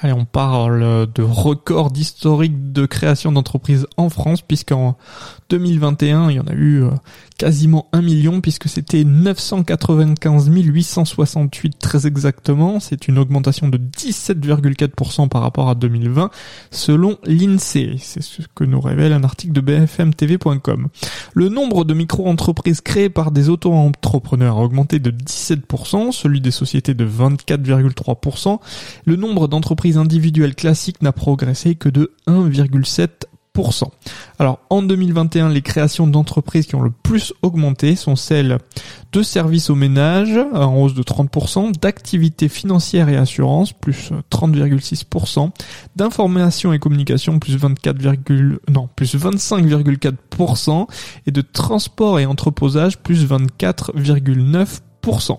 Allez, on parle de record historique de création d'entreprises en France, puisqu'en 2021, il y en a eu euh, quasiment un million, puisque c'était 995 868 très exactement. C'est une augmentation de 17,4% par rapport à 2020, selon l'INSEE. C'est ce que nous révèle un article de bfmtv.com. Le nombre de micro-entreprises créées par des auto-entrepreneurs a augmenté de 17%, celui des sociétés de 24,3%. Le nombre d'entreprises individuelles classiques n'a progressé que de 1,7%. Alors en 2021, les créations d'entreprises qui ont le plus augmenté sont celles de services au ménage en hausse de 30%, d'activités financières et assurances plus 30,6%, d'information et communication plus 24, non, plus 25,4% et de transport et entreposage plus 24,9%.